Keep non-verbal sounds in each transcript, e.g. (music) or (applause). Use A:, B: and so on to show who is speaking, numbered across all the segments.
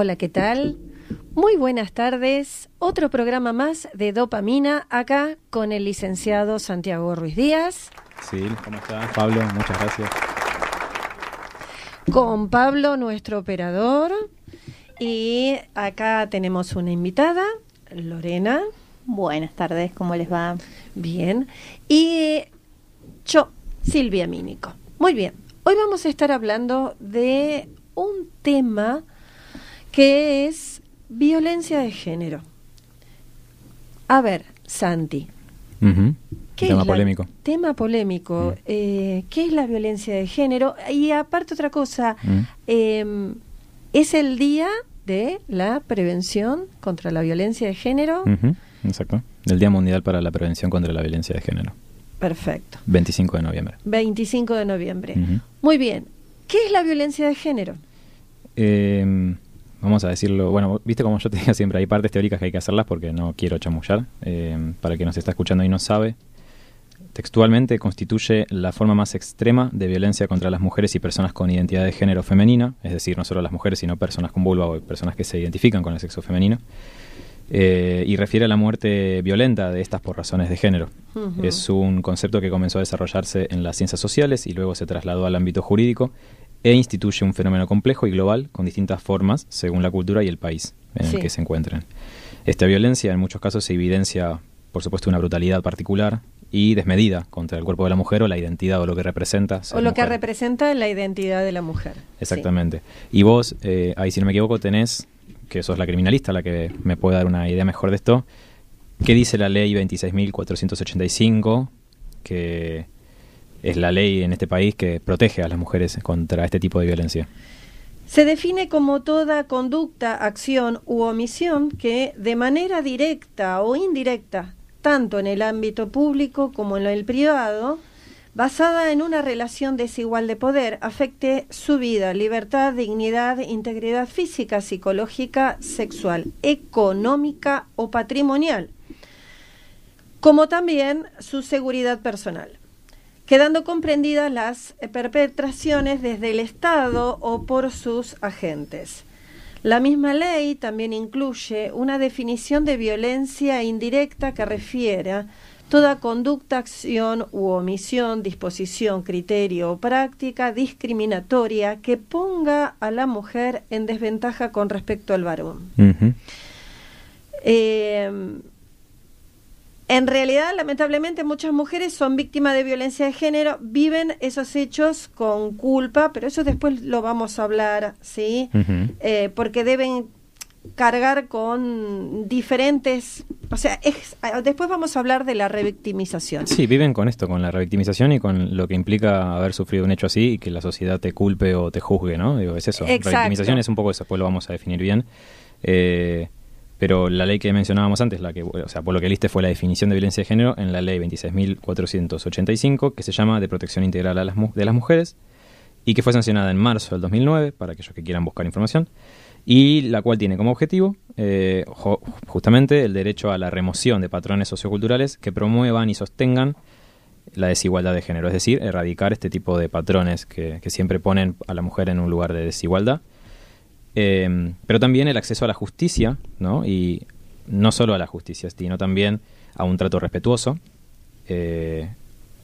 A: Hola, ¿qué tal? Muy buenas tardes. Otro programa más de Dopamina acá con el licenciado Santiago Ruiz Díaz.
B: Sí, ¿cómo estás, Pablo? Muchas gracias.
A: Con Pablo, nuestro operador. Y acá tenemos una invitada, Lorena.
C: Buenas tardes, ¿cómo les va?
A: Bien. Y yo, Silvia Mínico. Muy bien. Hoy vamos a estar hablando de un tema que es violencia de género. A ver, Santi.
B: tema polémico.
A: Tema polémico. Mm. Eh, ¿Qué es la violencia de género? Y aparte otra cosa, mm. em, es el día de la prevención contra la violencia de género.
B: Exacto. El Día Mundial para la Prevención contra la Violencia de Género.
A: Perfecto.
B: 25 de noviembre.
A: 25 de noviembre. Muy bien. ¿Qué es la violencia de género?
B: Eh, vamos a decirlo, bueno, viste como yo te digo siempre, hay partes teóricas que hay que hacerlas porque no quiero chamullar. Eh, para el que nos está escuchando y no sabe, textualmente constituye la forma más extrema de violencia contra las mujeres y personas con identidad de género femenina, es decir, no solo las mujeres, sino personas con vulva o personas que se identifican con el sexo femenino. Eh, y refiere a la muerte violenta de estas por razones de género. Es un concepto que comenzó a desarrollarse en las ciencias sociales y luego se trasladó al ámbito jurídico e instituye un fenómeno complejo y global con distintas formas según la cultura y el país en el que se encuentren. Esta violencia en muchos casos se evidencia, por supuesto, una brutalidad particular y desmedida contra el cuerpo de la mujer o la identidad o lo que representa.
A: O lo que representa la identidad de la mujer.
B: Exactamente. Y vos, eh, ahí si no me equivoco, tenés, que sos la criminalista, la que me puede dar una idea mejor de esto, ¿qué dice la ley 26.485? Que es la ley en este país que protege a las mujeres contra este tipo de violencia.
A: Se define como toda conducta, acción u omisión que de manera directa o indirecta, tanto en el ámbito público como en el privado, basada en una relación desigual de poder, afecte su vida, libertad, dignidad, integridad física, psicológica, sexual, económica o patrimonial, como también su seguridad personal quedando comprendidas las perpetraciones desde el Estado o por sus agentes. La misma ley también incluye una definición de violencia indirecta que refiere toda conducta, acción u omisión, disposición, criterio o práctica discriminatoria que ponga a la mujer en desventaja con respecto al varón. En realidad, lamentablemente, muchas mujeres son víctimas de violencia de género, viven esos hechos con culpa, pero eso después lo vamos a hablar, ¿sí? Eh, porque deben cargar con diferentes, o sea, después vamos a hablar de la revictimización.
B: Sí, viven con esto, con la revictimización y con lo que implica haber sufrido un hecho así y que la sociedad te culpe o te juzgue, ¿no? Digo, es eso. Exacto. Revictimización es un poco eso, después lo vamos a definir bien. Eh, pero la ley que mencionábamos antes, la que, o sea, por lo que liste fue la definición de violencia de género en la ley 26.485, que se llama de protección integral a las de las mujeres, y que fue sancionada en marzo del 2009, para aquellos que quieran buscar información, y la cual tiene como objetivo eh, justamente el derecho a la remoción de patrones socioculturales que promuevan y sostengan la desigualdad de género, es decir, erradicar este tipo de patrones que siempre ponen a la mujer en un lugar de desigualdad Em, pero también el acceso a la justicia, ¿no? Y no solo a la justicia, sino también a un trato respetuoso, eh,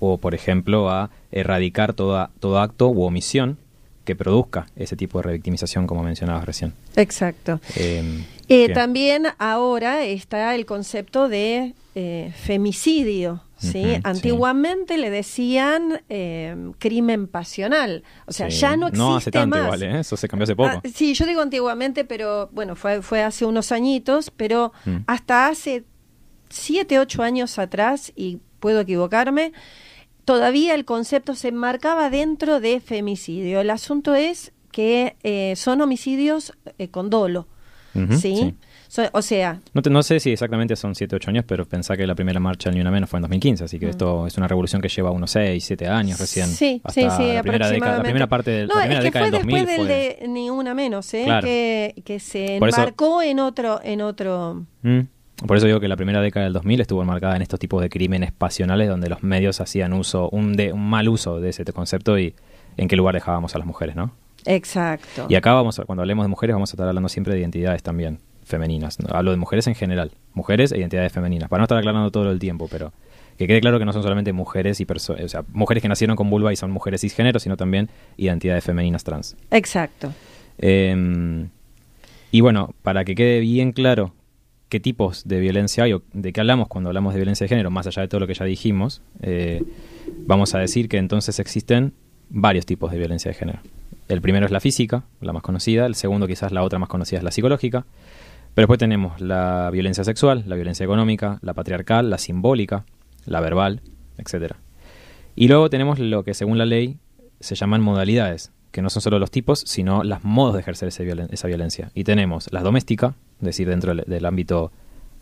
B: o por ejemplo a erradicar toda, todo acto u omisión que produzca ese tipo de revictimización como mencionabas recién.
A: Exacto. Em, eh, también ahora está el concepto de eh, femicidio, ¿sí? Antiguamente le decían eh, crimen pasional, o sea, ya no existe
B: No hace tanto
A: más.
B: igual, ¿eh? eso se cambió hace poco.
A: Ah, sí, yo digo antiguamente, pero bueno, fue, fue hace unos añitos, pero mm. hasta hace siete, ocho años atrás, y puedo equivocarme, todavía el concepto se enmarcaba dentro de femicidio. El asunto es que eh, son homicidios con dolo, ¿sí? O sea...
B: No, no sé si exactamente son 7 8 años, pero pensá que la primera marcha Ni Una Menos fue en 2015, así que mm. esto es una revolución que lleva unos 6, 7 años recién.
A: Sí, sí, sí,
B: la primera, década, la primera parte del,
A: no,
B: la primera
A: es que
B: década
A: fue
B: del 2000
A: después del de Ni Una Menos, ¿eh? que, que, se enmarcó en otro... En otro
B: mm. Por eso digo que la primera década del 2000 estuvo enmarcada en estos tipos de crímenes pasionales donde los medios hacían uso, un, de, un mal uso de ese concepto y en qué lugar dejábamos a las mujeres, ¿no?
A: Exacto.
B: Y acá vamos cuando hablemos de mujeres vamos a estar hablando siempre de identidades también femeninas. Hablo de mujeres en general, mujeres e identidades femeninas, para no estar aclarando todo el tiempo, pero que quede claro que no son solamente mujeres y o sea, mujeres que nacieron con vulva y son mujeres cisgénero, sino también identidades femeninas trans.
A: Exacto.
B: Em, y bueno, para que quede bien claro qué tipos de violencia hay o de qué hablamos cuando hablamos de violencia de género, más allá de todo lo que ya dijimos, eh, vamos a decir que entonces existen varios tipos de violencia de género. El primero es la física, la más conocida, el segundo quizás la otra más conocida es la psicológica, pero después tenemos la violencia sexual, la violencia económica, la patriarcal, la simbólica, la verbal, etcétera. Y luego tenemos lo que según la ley se llaman modalidades, que no son solo los tipos, sino las modos de ejercer esa violencia. Y tenemos la doméstica, es decir, dentro del, ámbito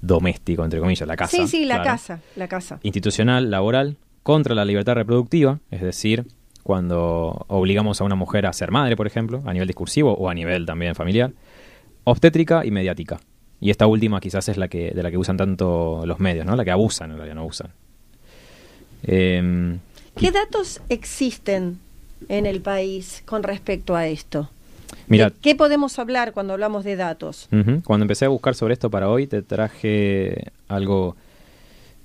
B: doméstico, entre comillas, la casa.
A: Sí, sí, la casa, la casa.
B: Institucional, laboral, contra la libertad reproductiva, es decir, cuando obligamos a una mujer a ser madre, por ejemplo, a nivel discursivo o a nivel también familiar. Obstétrica y mediática. Y esta última quizás es la que, de la que usan tanto los medios, ¿no? La que abusan, en realidad no usan.
A: Em, ¿Qué datos existen en el país con respecto a esto? Mira, ¿Qué podemos hablar cuando hablamos de datos?
B: Cuando empecé a buscar sobre esto para hoy, te traje algo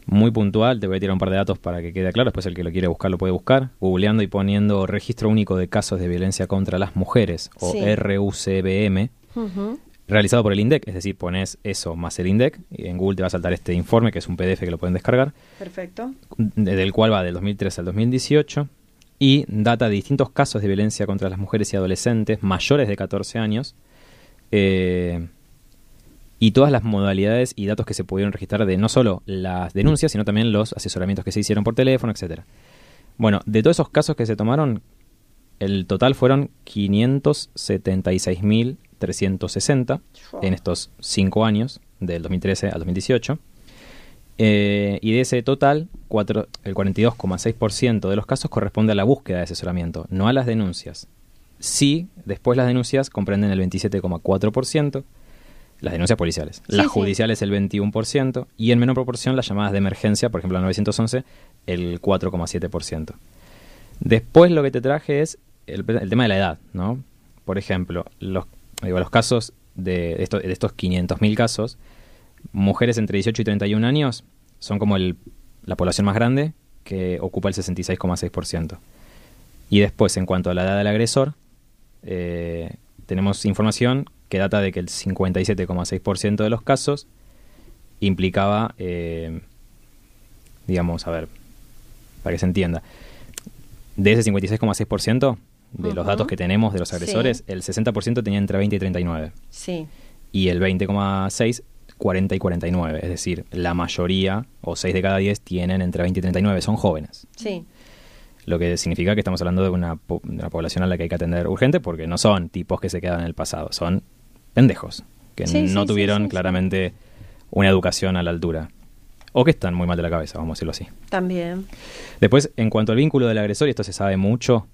B: muy puntual. Te voy a tirar un par de datos para que quede claro. Después el que lo quiere buscar lo puede buscar. Googleando y poniendo Registro Único de Casos de Violencia contra las Mujeres, o RUCBM, realizado por el INDEC. Es decir, pones eso más el INDEC y en Google te va a saltar este informe, que es un PDF que lo pueden descargar.
A: Perfecto.
B: Del cual va del 2013 al 2018 y data de distintos casos de violencia contra las mujeres y adolescentes mayores de 14 años eh, y todas las modalidades y datos que se pudieron registrar de no solo las denuncias, sino también los asesoramientos que se hicieron por teléfono, etcétera. Bueno, de todos esos casos que se tomaron, el total fueron 576.360 en estos cinco años, del 2013 al 2018. Eh, y de ese total, el 42,6% de los casos corresponde a la búsqueda de asesoramiento, no a las denuncias. Sí, después las denuncias comprenden el 27,4%, las denuncias policiales. las judiciales el 21% y en menor proporción las llamadas de emergencia, por ejemplo la 911, el 4,7%. Después lo que te traje es el, tema de la edad, ¿no? Por ejemplo, los, digo, los casos de, de estos 500.000 casos, mujeres entre 18 y 31 años son como el, la población más grande, que ocupa el 66,6%. Y después, en cuanto a la edad del agresor, eh, tenemos información que data de que el 57,6% de los casos implicaba, eh, digamos, a ver, para que se entienda, de ese 56,6% de los datos que tenemos de los agresores, el 60% tenía entre 20 y 39.
A: Sí.
B: Y el 20,6 40 y 49, es decir, la mayoría o 6 de cada 10 tienen entre 20 y 39, son jóvenes.
A: Sí.
B: Lo que significa que estamos hablando de una, una población a la que hay que atender urgente porque no son tipos que se quedan en el pasado, son pendejos, que no tuvieron claramente una educación a la altura. O que están muy mal de la cabeza, vamos a decirlo así.
A: También.
B: Después, en cuanto al vínculo del agresor, y esto se sabe mucho,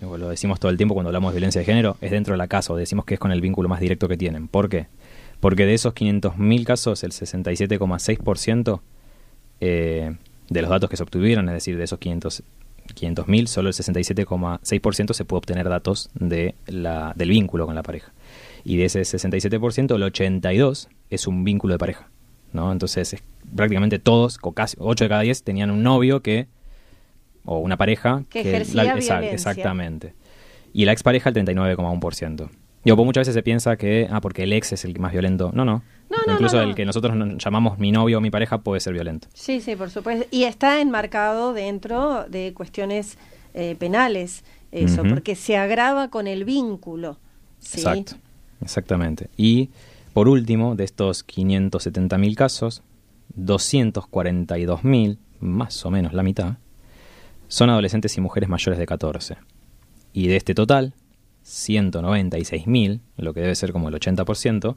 B: lo decimos todo el tiempo cuando hablamos de violencia de género, es dentro de la casa, o decimos que es con el vínculo más directo que tienen. ¿Por qué? Porque de esos 500.000 casos, el 67,6% eh, de los datos que se obtuvieron, es decir, de esos 500.000, solo el 67,6% se puede obtener datos de la, del vínculo con la pareja. Y de ese 67%, el 82% es un vínculo de pareja. ¿no? Entonces, prácticamente todos, casi 8 de cada 10, tenían un novio que, o una pareja
A: que, ejercía
B: Exactamente. Y la expareja el 39,1%. Digo, pues muchas veces se piensa que, ah, porque el ex es el más violento. No, no. Incluso el que nosotros llamamos mi novio o mi pareja puede ser violento.
A: Sí, sí, por supuesto. Y está enmarcado dentro de cuestiones eh, penales, eso, porque se agrava con el vínculo.
B: Exacto, exactamente. Y por último, de estos 570.000 casos, 242.000, más o menos la mitad, son adolescentes y mujeres mayores de 14. Y de este total, 196.000, lo que debe ser como el 80%,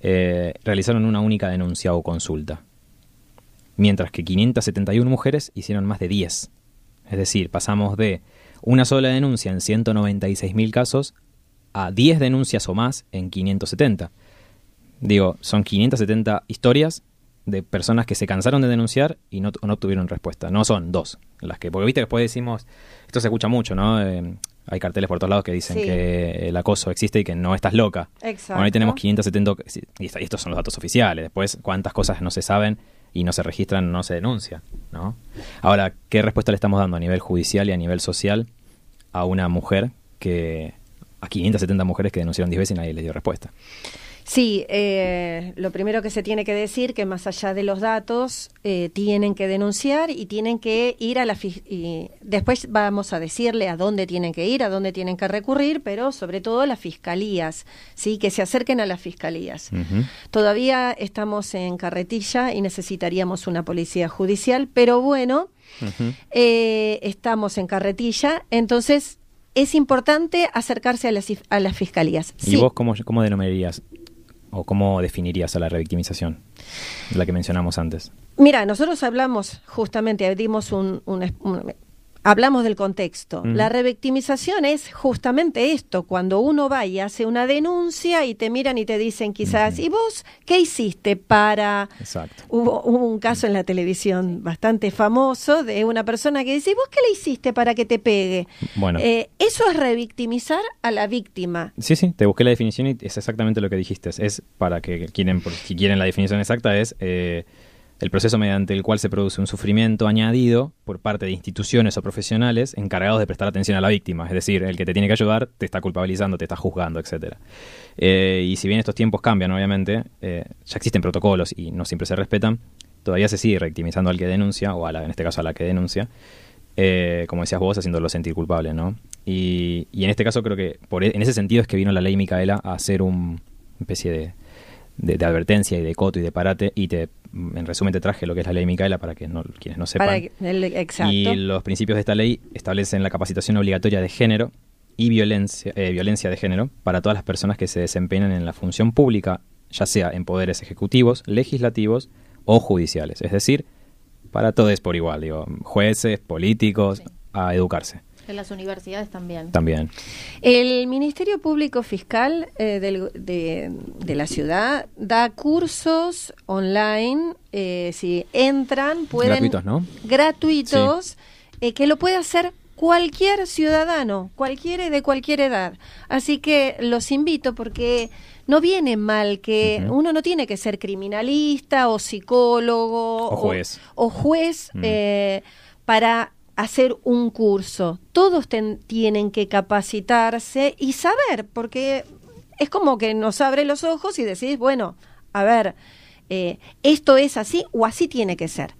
B: eh, realizaron una única denuncia o consulta, mientras que 571 mujeres hicieron más de 10. Es decir, pasamos de una sola denuncia en 196.000 casos a 10 denuncias o más en 570. Digo, son 570 historias de personas que se cansaron de denunciar y no, no obtuvieron respuesta. No son dos las que, porque viste después decimos, esto se escucha mucho, ¿no? Eh, hay carteles por todos lados que dicen que el acoso existe y que no estás loca.
A: Exacto.
B: Bueno, ahí tenemos 570, y estos son los datos oficiales. Después, cuántas cosas no se saben y no se registran, no se denuncian, ¿no? Ahora, ¿qué respuesta le estamos dando a nivel judicial y a nivel social a una mujer que... a 570 mujeres que denunciaron 10 veces y nadie les dio respuesta?
A: Sí, eh, lo primero que se tiene que decir que más allá de los datos eh, tienen que denunciar y tienen que ir a la y después vamos a decirle a dónde tienen que ir, a dónde tienen que recurrir, pero sobre todo a las fiscalías, sí, que se acerquen a las fiscalías. Todavía estamos en carretilla y necesitaríamos una policía judicial, pero bueno, eh, estamos en carretilla, entonces es importante acercarse a las, a las fiscalías.
B: ¿Y vos cómo, cómo denominarías o cómo definirías a la revictimización, la que mencionamos antes?
A: Mira, nosotros hablamos justamente, dimos un, hablamos del contexto. La revictimización es justamente esto, cuando uno va y hace una denuncia y te miran y te dicen quizás, ¿y vos qué hiciste para...
B: Exacto.
A: Hubo, un caso en la televisión bastante famoso de una persona que dice, ¿y vos qué le hiciste para que te pegue?
B: Bueno.
A: Eh, eso es revictimizar a la víctima.
B: Sí, sí, te busqué la definición y es exactamente lo que dijiste. Es para que quieren, si quieren la definición exacta, es... Eh, el proceso mediante el cual se produce un sufrimiento añadido por parte de instituciones o profesionales encargados de prestar atención a la víctima. Es decir, el que te tiene que ayudar te está culpabilizando, te está juzgando, etc. Eh, y si bien estos tiempos cambian, obviamente, eh, ya existen protocolos y no siempre se respetan, todavía se sigue rectimizando al que denuncia, o a la, en este caso a la que denuncia, eh, como decías vos, haciéndolo sentir culpable, ¿no? Y, en este caso creo que por, e, en ese sentido es que vino la ley Micaela a hacer una especie de de, advertencia y de coto y de parate y te en resumen te traje lo que es la ley Micaela para que no, quienes no sepan. Y los principios de esta ley establecen la capacitación obligatoria de género y violencia, eh, violencia de género para todas las personas que se desempeñan en la función pública, ya sea en poderes ejecutivos, legislativos o judiciales. Es decir, para todos por igual, digo, jueces, políticos, a educarse.
C: En las universidades también.
B: También.
A: El Ministerio Público Fiscal eh, de, la ciudad da cursos online. Eh, si entran, pueden.
B: Gratuitos, ¿no?
A: Gratuitos, eh, que lo puede hacer cualquier ciudadano, cualquiera de cualquier edad. Así que los invito porque no viene mal que uno no tiene que ser criminalista o psicólogo
B: o juez,
A: o, juez mm. para hacer un curso. Todos tienen que capacitarse y saber, porque es como que nos abre los ojos y decís, bueno, a ver, eh, esto es así o así tiene que ser.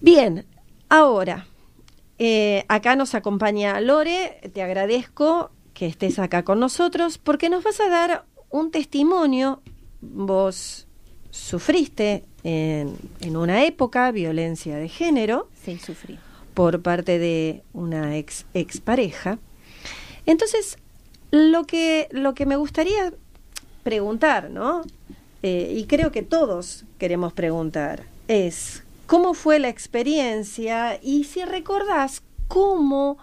A: Bien, ahora, eh, acá nos acompaña Lore, te agradezco que estés acá con nosotros porque nos vas a dar un testimonio. Vos sufriste en, en una época violencia de género.
C: Sí, sufrí
A: por parte de una ex, pareja. Entonces, lo que, lo que me gustaría preguntar, ¿no? Eh, y creo que todos queremos preguntar, es cómo fue la experiencia y si recordás cómo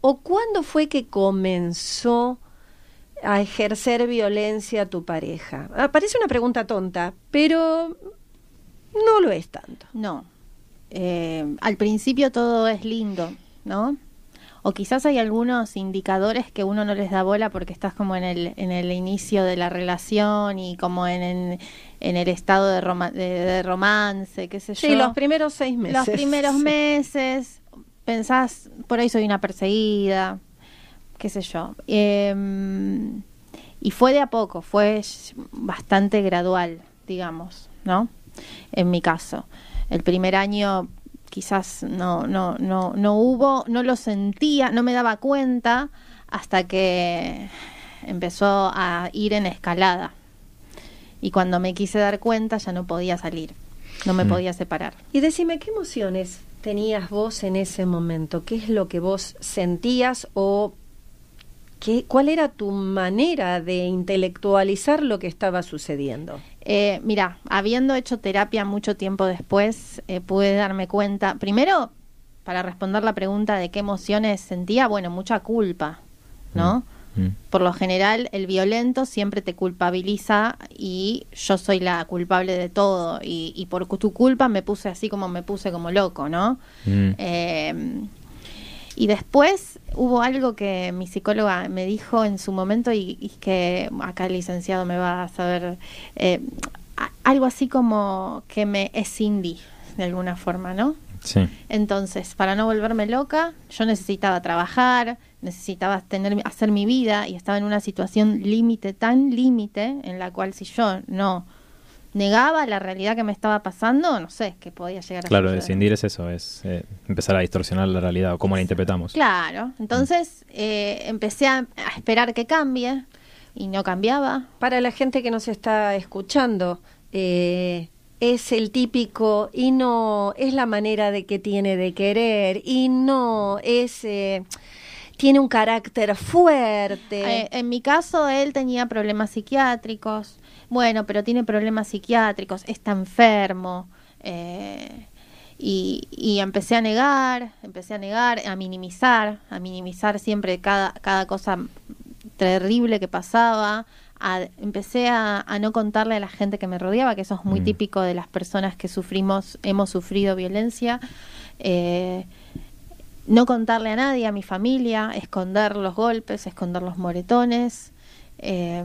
A: o cuándo fue que comenzó a ejercer violencia tu pareja. Ah, parece una pregunta tonta, pero no lo es tanto.
C: No, eh, al principio todo es lindo, ¿no? O quizás hay algunos indicadores que uno no les da bola porque estás como en el, en el inicio de la relación y como en, en, el estado de, de, romance, qué sé yo.
A: Sí, los primeros seis meses.
C: Los primeros meses, pensás, por ahí soy una perseguida, qué sé yo. Em, y fue de a poco, fue bastante gradual, digamos, ¿no? En mi caso. El primer año quizás no, no, no, no hubo, no lo sentía, no me daba cuenta hasta que empezó a ir en escalada. Y cuando me quise dar cuenta ya no podía salir, no me mm. podía separar.
A: Y decime, ¿qué emociones tenías vos en ese momento? ¿Qué es lo que vos sentías o qué, cuál era tu manera de intelectualizar lo que estaba sucediendo?
C: Eh, mira, habiendo hecho terapia mucho tiempo después, eh, pude darme cuenta, primero, para responder la pregunta de qué emociones sentía, bueno, mucha culpa, ¿no? Mm, mm. Por lo general, el violento siempre te culpabiliza y yo soy la culpable de todo y, por tu culpa me puse así como me puse como loco, ¿no? Mm. Em, y después hubo algo que mi psicóloga me dijo en su momento y, que acá el licenciado me va a saber, eh, algo así como que me escindí de alguna forma, ¿no?
B: Sí.
C: Entonces, para no volverme loca, yo necesitaba trabajar, necesitaba tener, hacer mi vida y estaba en una situación límite, tan límite, en la cual si yo no negaba la realidad que me estaba pasando, no sé, que podía llegar a
B: Claro, descindir es eso, es eh, empezar a distorsionar la realidad o cómo la interpretamos.
C: Claro, entonces eh, empecé a, esperar que cambie y no cambiaba.
A: Para la gente que nos está escuchando, eh, es el típico y no es la manera de que tiene de querer y no es tiene un carácter fuerte.
C: en mi caso él tenía problemas psiquiátricos bueno, pero tiene problemas psiquiátricos, está enfermo. Eh, y, y, empecé a negar, empecé a negar, a minimizar, a minimizar siempre cada, cada cosa terrible que pasaba. A, empecé a, a, no contarle a la gente que me rodeaba, que eso es muy mm. típico de las personas que sufrimos, hemos sufrido violencia. Eh, no contarle a nadie, a mi familia, esconder los golpes, esconder los moretones. Eh,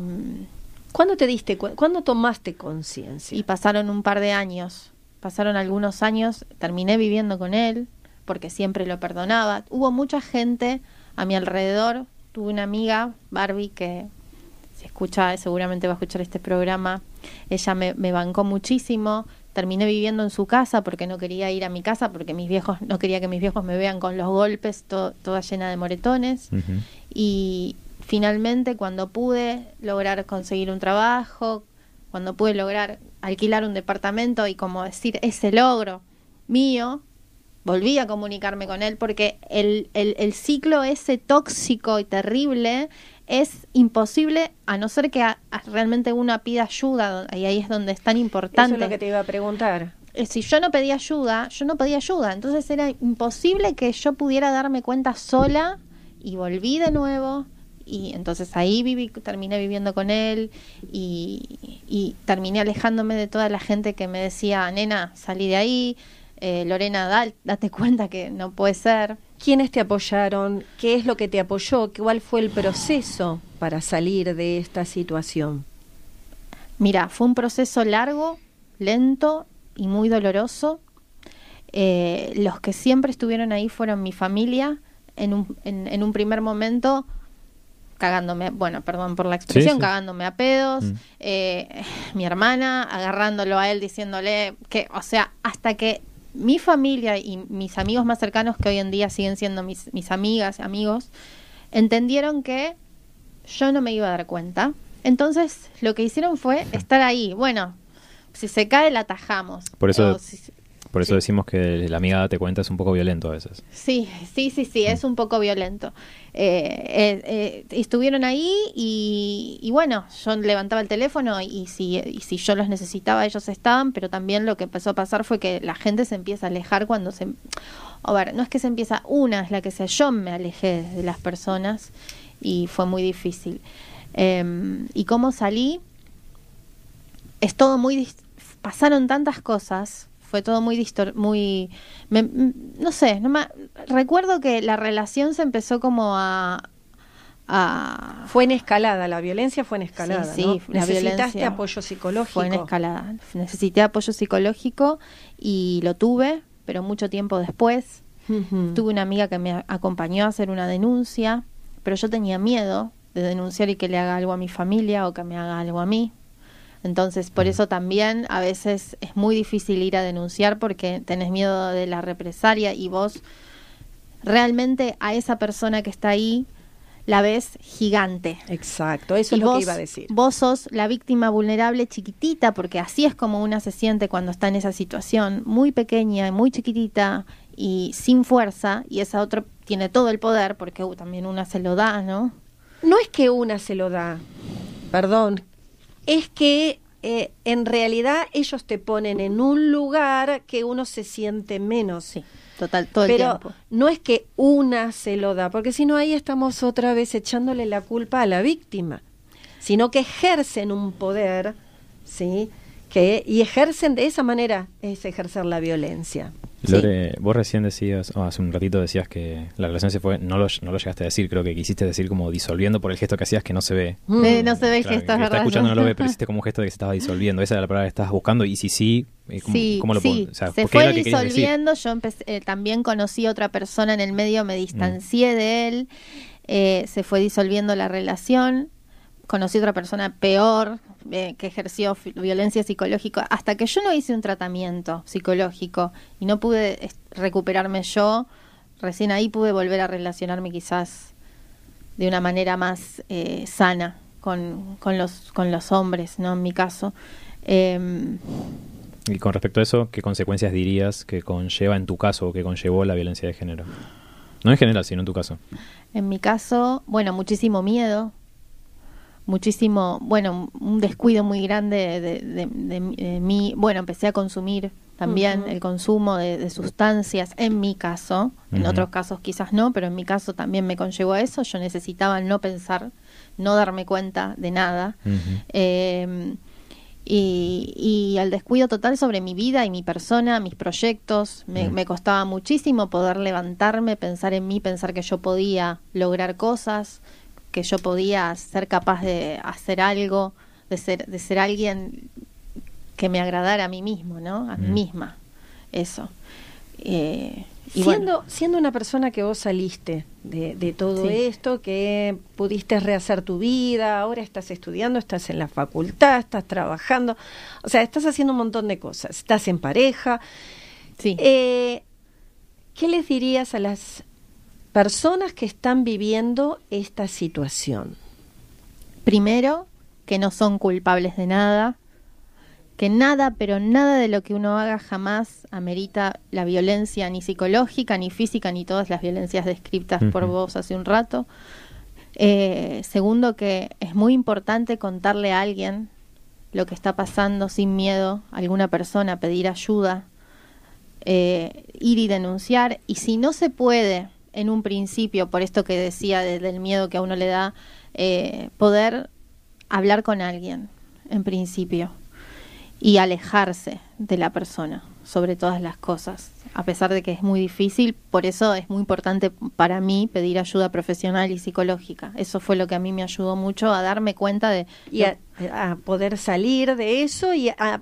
A: ¿Cuándo te diste, cuándo tomaste conciencia?
C: Y pasaron un par de años, pasaron algunos años, terminé viviendo con él, porque siempre lo perdonaba. Hubo mucha gente a mi alrededor, tuve una amiga, Barbie, que si escucha, seguramente va a escuchar este programa, ella me, bancó muchísimo, terminé viviendo en su casa porque no quería ir a mi casa, porque mis viejos, no quería que mis viejos me vean con los golpes, toda llena de moretones. Y finalmente cuando pude lograr conseguir un trabajo, cuando pude lograr alquilar un departamento y como decir ese logro mío, volví a comunicarme con él porque el, el, ciclo ese tóxico y terrible es imposible a no ser que realmente uno pida ayuda y ahí es donde es tan importante.
A: Eso es lo que te iba a preguntar.
C: Eh, si yo no pedía ayuda, yo no pedía ayuda, entonces era imposible que yo pudiera darme cuenta sola y volví de nuevo y entonces ahí viví, terminé viviendo con él y, terminé alejándome de toda la gente que me decía, nena, salí de ahí, eh, Lorena, date cuenta que no puede ser.
A: ¿Quiénes te apoyaron? ¿Qué es lo que te apoyó? ¿Cuál fue el proceso para salir de esta situación?
C: Mira, fue un proceso largo, lento y muy doloroso. Eh, los que siempre estuvieron ahí fueron mi familia. En un, en un primer momento cagándome, bueno, perdón por la expresión, cagándome a pedos, mm. eh, mi hermana agarrándolo a él diciéndole que, o sea, hasta que mi familia y mis amigos más cercanos, que hoy en día siguen siendo mis, mis amigas, amigos, entendieron que yo no me iba a dar cuenta. Entonces, lo que hicieron fue estar ahí. Bueno, si se cae, la atajamos.
B: Por eso, por eso decimos que la amiga te cuenta es un poco violento a veces.
C: Sí, sí, sí, sí, es un poco violento. Eh, eh, eh, estuvieron ahí y, bueno, yo levantaba el teléfono y si, y si yo los necesitaba, ellos estaban, pero también lo que empezó a pasar fue que la gente se empieza a alejar cuando se... A ver, no es que se empieza una, es la que sea, yo me alejé de las personas y fue muy difícil. Em, y cómo salí, es todo muy... Pasaron tantas cosas fue todo muy distor muy no sé no me, recuerdo que la relación se empezó como a,
A: fue en escalada la violencia fue en escalada
C: sí,
A: la necesitaste apoyo psicológico
C: fue en escalada. Necesité apoyo psicológico y lo tuve pero mucho tiempo después. Tuve una amiga que me acompañó a hacer una denuncia pero yo tenía miedo de denunciar y que le haga algo a mi familia o que me haga algo a mí entonces, por eso también a veces es muy difícil ir a denunciar porque tenés miedo de la represalia y vos realmente a esa persona que está ahí la ves gigante.
A: Exacto, eso es lo que iba a decir.
C: Vos sos la víctima vulnerable chiquitita, porque así es como una se siente cuando está en esa situación, muy pequeña, muy chiquitita y sin fuerza, y esa otra tiene todo el poder, porque uh, también una se lo da, ¿no?
A: No es que una se lo da, perdón, es que eh, en realidad ellos te ponen en un lugar que uno se siente menos.
C: Sí, total, todo el
A: Pero no es que una se lo da, porque si no ahí estamos otra vez echándole la culpa a la víctima, sino que ejercen un poder, ¿sí? Que, y ejercen de esa manera, es ejercer la violencia.
B: Lore, vos recién decías, hace un ratito decías que la relación se fue, no lo, no lo llegaste a decir, creo que quisiste decir como disolviendo por el gesto que hacías que no se ve.
C: Mm. no se ve el gesto,
B: Está escuchando no lo ve, pero (laughs) hiciste como un gesto de que se estaba disolviendo. Esa era la palabra que estabas buscando y si sí,
C: eh, ¿cómo, lo puedo, Se fue disolviendo, yo empecé, eh, también conocí a otra persona en el medio, me distancié mm. de él, eh, se fue disolviendo la relación, conocí a otra persona peor, eh, que ejerció violencia psicológica, hasta que yo no hice un tratamiento psicológico y no pude recuperarme yo, recién ahí pude volver a relacionarme quizás de una manera más eh, sana con, con, los, con los hombres, ¿no? En mi caso. Em,
B: y con respecto a eso, ¿qué consecuencias dirías que conlleva en tu caso o que conllevó la violencia de género? No en general, sino en tu caso.
C: En mi caso, bueno, muchísimo miedo, muchísimo, bueno, un descuido muy grande de, mí. Bueno, empecé a consumir también el consumo de, sustancias, en mi caso, en otros casos quizás no, pero en mi caso también me conllevó a eso. Yo necesitaba no pensar, no darme cuenta de nada. Em, y, y, al descuido total sobre mi vida y mi persona, mis proyectos. Me, me, costaba muchísimo poder levantarme, pensar en mí, pensar que yo podía lograr cosas que yo podía ser capaz de hacer algo, de ser, de ser alguien que me agradara a mí mismo, ¿no? A mí mm. misma. Eso.
A: Eh, siendo, siendo una persona que vos saliste de, todo esto, que pudiste rehacer tu vida, ahora estás estudiando, estás en la facultad, estás trabajando, o sea, estás haciendo un montón de cosas, estás en pareja. Sí. Eh, ¿Qué les dirías a las personas que están viviendo esta situación?
C: Primero, que no son culpables de nada, que nada, pero nada de lo que uno haga jamás amerita la violencia ni psicológica, ni física, ni todas las violencias descritas por vos hace un rato. Eh, segundo, que es muy importante contarle a alguien lo que está pasando sin miedo, a alguna persona, pedir ayuda, eh, ir y denunciar. Y si no se puede, en un principio, por esto que decía del miedo que a uno le da, eh, poder hablar con alguien, en principio, y alejarse de la persona sobre todas las cosas, a pesar de que es muy difícil, por eso es muy importante para mí pedir ayuda profesional y psicológica. Eso fue lo que a mí me ayudó mucho a darme cuenta de...
A: Y a, a poder salir de eso y a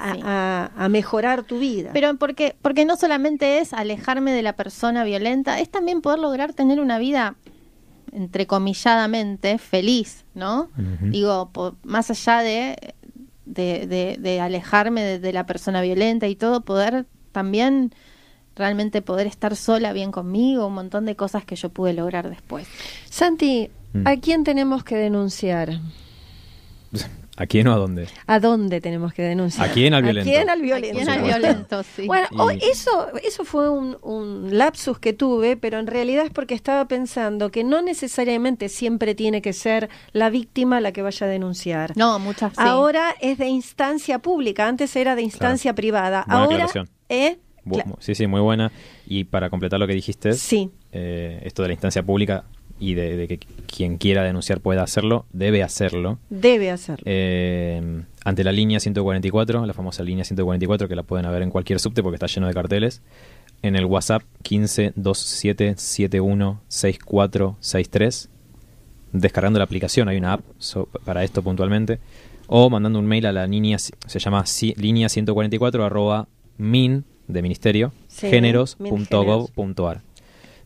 A: a, mejorar tu vida.
C: Pero porque, porque no solamente es alejarme de la persona violenta, es también poder lograr tener una vida entrecomilladamente feliz, ¿no? Digo, más allá de, de, alejarme de, la persona violenta y todo, poder también realmente poder estar sola bien conmigo, un montón de cosas que yo pude lograr después.
A: Santi, mm. ¿a quién tenemos que denunciar?
B: ¿A quién o a dónde?
A: ¿A dónde tenemos que denunciar?
B: ¿A quién al violento?
A: ¿A quién al violento?
C: al violento, sí.
A: Bueno, eso, eso fue un, lapsus que tuve, pero en realidad es porque estaba pensando que no necesariamente siempre tiene que ser la víctima la que vaya a denunciar.
C: No, muchas
A: veces. Ahora es de instancia pública, antes era de instancia privada. Ahora, ¿eh?
B: Sí, sí, muy buena. Y para completar lo que dijiste,
A: sí.
B: Eh, esto de la instancia pública, y de, que quien quiera denunciar pueda hacerlo, debe hacerlo.
A: Debe hacerlo.
B: Eh, ante la línea 144, la famosa línea 144, que la pueden ver en cualquier subte porque está lleno de carteles. En el WhatsApp 15 27 71 64 63. Descargando la aplicación, hay una app para esto puntualmente. O mandando un mail a la línea, se llama línea 144 arroba min de ministerio, géneros.gov.ar.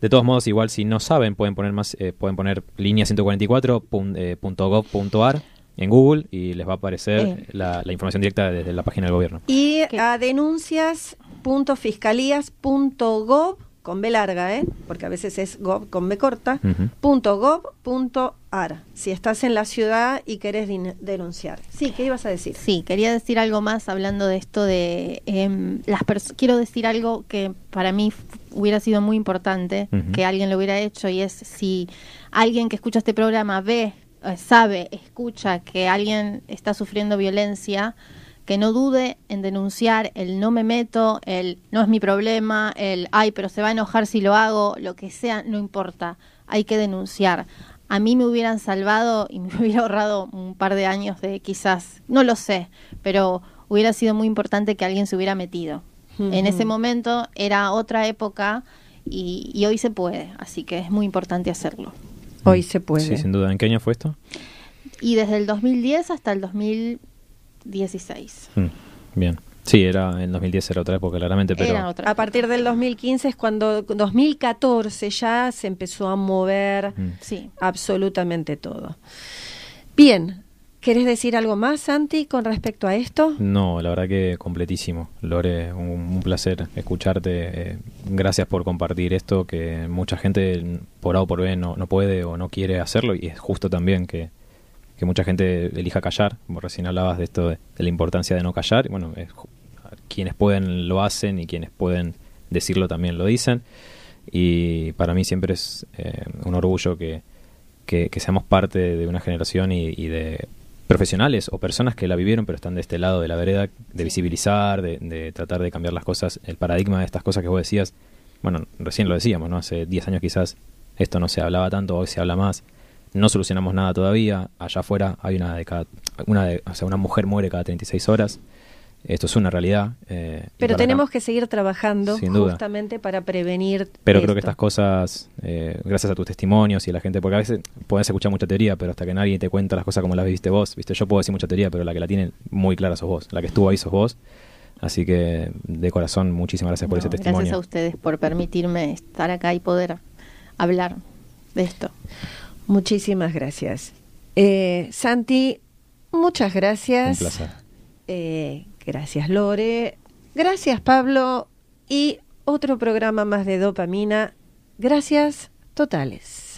B: De todos modos, igual si no saben, pueden poner más, eh, pueden poner línea 144.gov.ar eh, en Google y les va a aparecer la, información directa desde la página del gobierno.
A: Y a denuncias.fiscalías.gov con B larga, ¿eh? porque a veces es gov con B corta, punto gov punto ar, si estás en la ciudad y querés denunciar. Sí, ¿qué ibas a decir?
C: Sí, quería decir algo más hablando de esto de em, las Quiero decir algo que para mí hubiera sido muy importante que alguien lo hubiera hecho y es si alguien que escucha este programa ve, eh, sabe, escucha que alguien está sufriendo violencia, que no dude en denunciar el no me meto, el no es mi problema, el ay, pero se va a enojar si lo hago, lo que sea, no importa, hay que denunciar. A mí me hubieran salvado y me (laughs) hubiera ahorrado un par de años de quizás, no lo sé, pero hubiera sido muy importante que alguien se hubiera metido. En ese momento era otra época y, hoy se puede, así que es muy importante hacerlo.
A: Hoy se puede.
B: Sí, sin duda. ¿En qué año fue esto?
C: Y desde el 2010 hasta el 2016.
B: Mm, bien. Sí, era en 2010 era otra época, claramente, pero...
A: A partir del 2015 es cuando, 2014 ya se empezó a mover mm. sí. absolutamente todo. Bien, ¿querés decir algo más, Santi, con respecto a esto?
B: No, la verdad que completísimo. Lore, un, placer escucharte. Eh, gracias por compartir esto, que mucha gente por A o por B no, no puede o no quiere hacerlo, y es justo también que que mucha gente elija callar, como recién hablabas de esto de, la importancia de no callar, y bueno, quienes pueden lo hacen y quienes pueden decirlo también lo dicen, y para mí siempre es eh, un orgullo que, que, seamos parte de una generación y, de profesionales o personas que la vivieron pero están de este lado de la vereda, de visibilizar, de, de, tratar de cambiar las cosas, el paradigma de estas cosas que vos decías, bueno, recién lo decíamos, ¿no? Hace 10 años quizás esto no se hablaba tanto, hoy se habla más, no solucionamos nada todavía. Allá afuera hay una de cada, una de, o sea, una mujer muere cada 36 horas. Esto es una realidad.
A: Eh, Pero tenemos que seguir trabajando justamente para prevenir.
B: Pero creo que estas cosas, eh, gracias a tus testimonios y a la gente, porque a veces puedes escuchar mucha teoría, pero hasta que nadie te cuenta las cosas como las viste vos, viste, yo puedo decir mucha teoría, pero la que la tiene muy clara sos vos, la que estuvo ahí sos vos. Así que de corazón, muchísimas gracias por ese testimonio.
C: Gracias a ustedes por permitirme estar acá y poder hablar de esto.
A: Muchísimas gracias. Eh, Santi, muchas gracias.
B: Un placer.
A: Eh, gracias, Lore. Gracias, Pablo. Y otro programa más de dopamina. Gracias totales.